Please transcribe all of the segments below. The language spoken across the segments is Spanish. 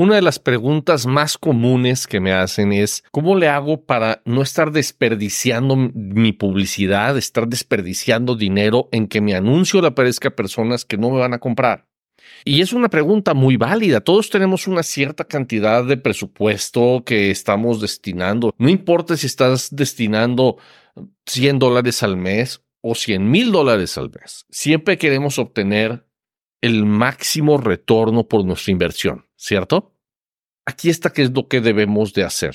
Una de las preguntas más comunes que me hacen es, ¿cómo le hago para no estar desperdiciando mi publicidad, estar desperdiciando dinero en que mi anuncio le aparezca a personas que no me van a comprar? Y es una pregunta muy válida. Todos tenemos una cierta cantidad de presupuesto que estamos destinando. No importa si estás destinando 100 dólares al mes o 100 mil dólares al mes. Siempre queremos obtener el máximo retorno por nuestra inversión, ¿cierto? Aquí está qué es lo que debemos de hacer.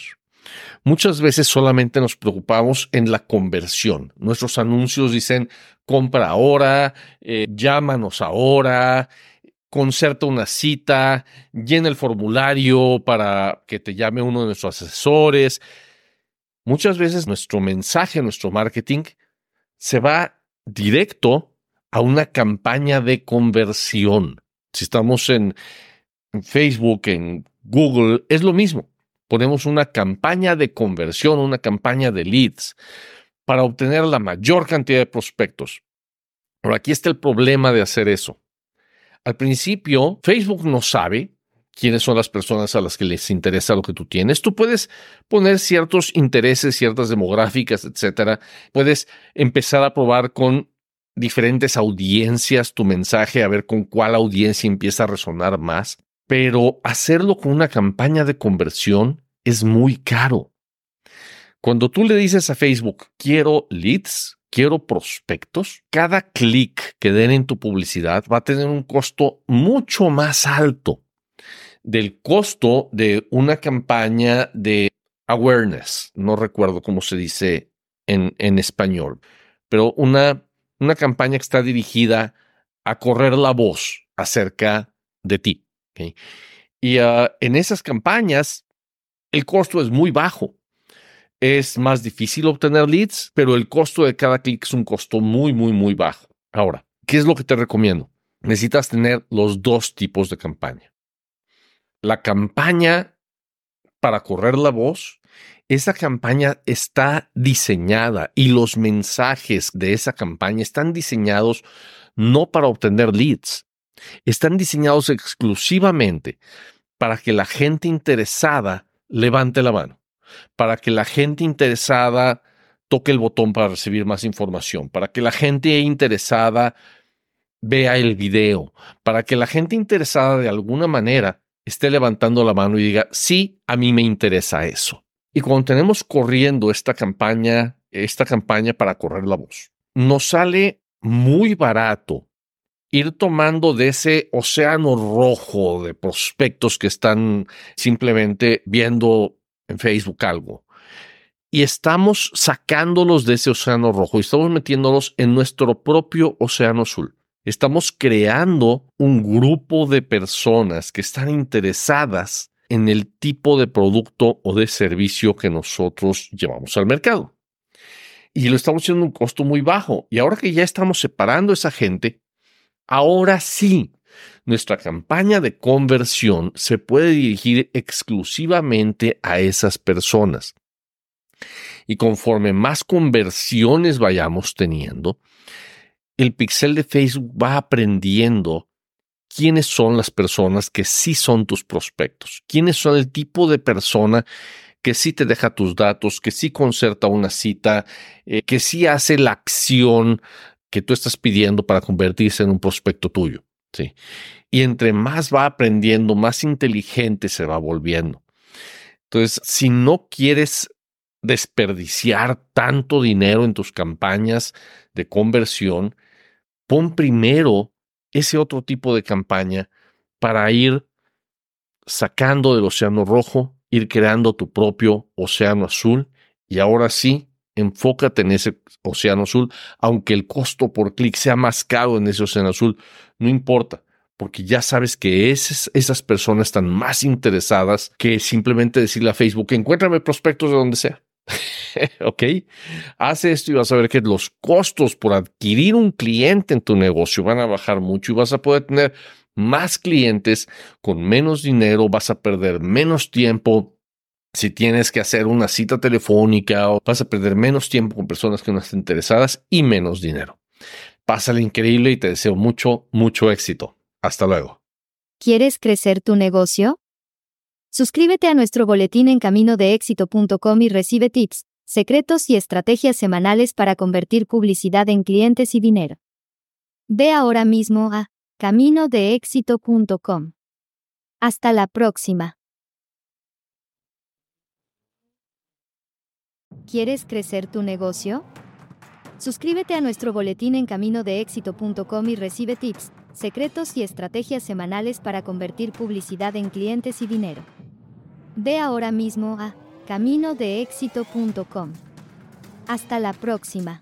Muchas veces solamente nos preocupamos en la conversión. Nuestros anuncios dicen compra ahora, eh, llámanos ahora, concerta una cita, llena el formulario para que te llame uno de nuestros asesores. Muchas veces nuestro mensaje, nuestro marketing, se va directo a una campaña de conversión. Si estamos en, Facebook, en Google, es lo mismo. Ponemos una campaña de conversión, una campaña de leads para obtener la mayor cantidad de prospectos. Pero aquí está el problema de hacer eso. Al principio, Facebook no sabe quiénes son las personas a las que les interesa lo que tú tienes. Tú puedes poner ciertos intereses, ciertas demográficas, etcétera. Puedes empezar a probar con diferentes audiencias tu mensaje, a ver con cuál audiencia empieza a resonar más, pero hacerlo con una campaña de conversión es muy caro. Cuando tú le dices a Facebook, quiero leads, quiero prospectos, cada clic que den en tu publicidad va a tener un costo mucho más alto del costo de una campaña de awareness. No recuerdo cómo se dice en, en español, pero una una campaña que está dirigida a correr la voz acerca de ti. Y ah, en esas campañas, el costo es muy bajo. Es más difícil obtener leads, pero el costo de cada clic es un costo muy, muy, muy bajo. Ahora, ¿qué es lo que te recomiendo? Necesitas tener los dos tipos de campaña. La campaña para correr la voz esa campaña está diseñada y los mensajes de esa campaña están diseñados no para obtener leads, están diseñados exclusivamente para que la gente interesada levante la mano, para que la gente interesada toque el botón para recibir más información, para que la gente interesada vea el video, para que la gente interesada de alguna manera esté levantando la mano y diga, sí, a mí me interesa eso. Y cuando tenemos corriendo esta campaña, esta campaña para correr la voz, nos sale muy barato ir tomando de ese océano rojo de prospectos que están simplemente viendo en Facebook algo. Y estamos sacándolos de ese océano rojo y estamos metiéndolos en nuestro propio océano azul. Estamos creando un grupo de personas que están interesadas en el tipo de producto o de servicio que nosotros llevamos al mercado. Y lo estamos haciendo a un costo muy bajo. Y ahora que ya estamos separando a esa gente, ahora sí, nuestra campaña de conversión se puede dirigir exclusivamente a esas personas. Y conforme más conversiones vayamos teniendo, el pixel de Facebook va aprendiendo quiénes son las personas que sí son tus prospectos, quiénes son el tipo de persona que sí te deja tus datos, que sí concerta una cita, eh, que sí hace la acción que tú estás pidiendo para convertirse en un prospecto tuyo. ¿sí? Y entre más va aprendiendo, más inteligente se va volviendo. Entonces, si no quieres desperdiciar tanto dinero en tus campañas de conversión, pon primero ese otro tipo de campaña para ir sacando del océano rojo, ir creando tu propio océano azul y ahora sí, enfócate en ese océano azul, aunque el costo por clic sea más caro en ese océano azul, no importa, porque ya sabes que esas, esas personas están más interesadas que simplemente decirle a Facebook, encuéntrame prospectos de donde sea. ¿Ok? Hace esto y vas a ver que los costos por adquirir un cliente en tu negocio van a bajar mucho y vas a poder tener más clientes con menos dinero, vas a perder menos tiempo si tienes que hacer una cita telefónica o vas a perder menos tiempo con personas que no estén interesadas y menos dinero. Pásale increíble y te deseo mucho, mucho éxito. Hasta luego. ¿Quieres crecer tu negocio? Suscríbete a nuestro boletín en caminodeéxito.com y recibe tips, secretos y estrategias semanales para convertir publicidad en clientes y dinero. Ve ahora mismo a caminodeéxito.com. Hasta la próxima. ¿Quieres crecer tu negocio? Suscríbete a nuestro boletín en caminodeéxito.com y recibe tips, secretos y estrategias semanales para convertir publicidad en clientes y dinero. Ve ahora mismo a caminodeéxito.com. Hasta la próxima.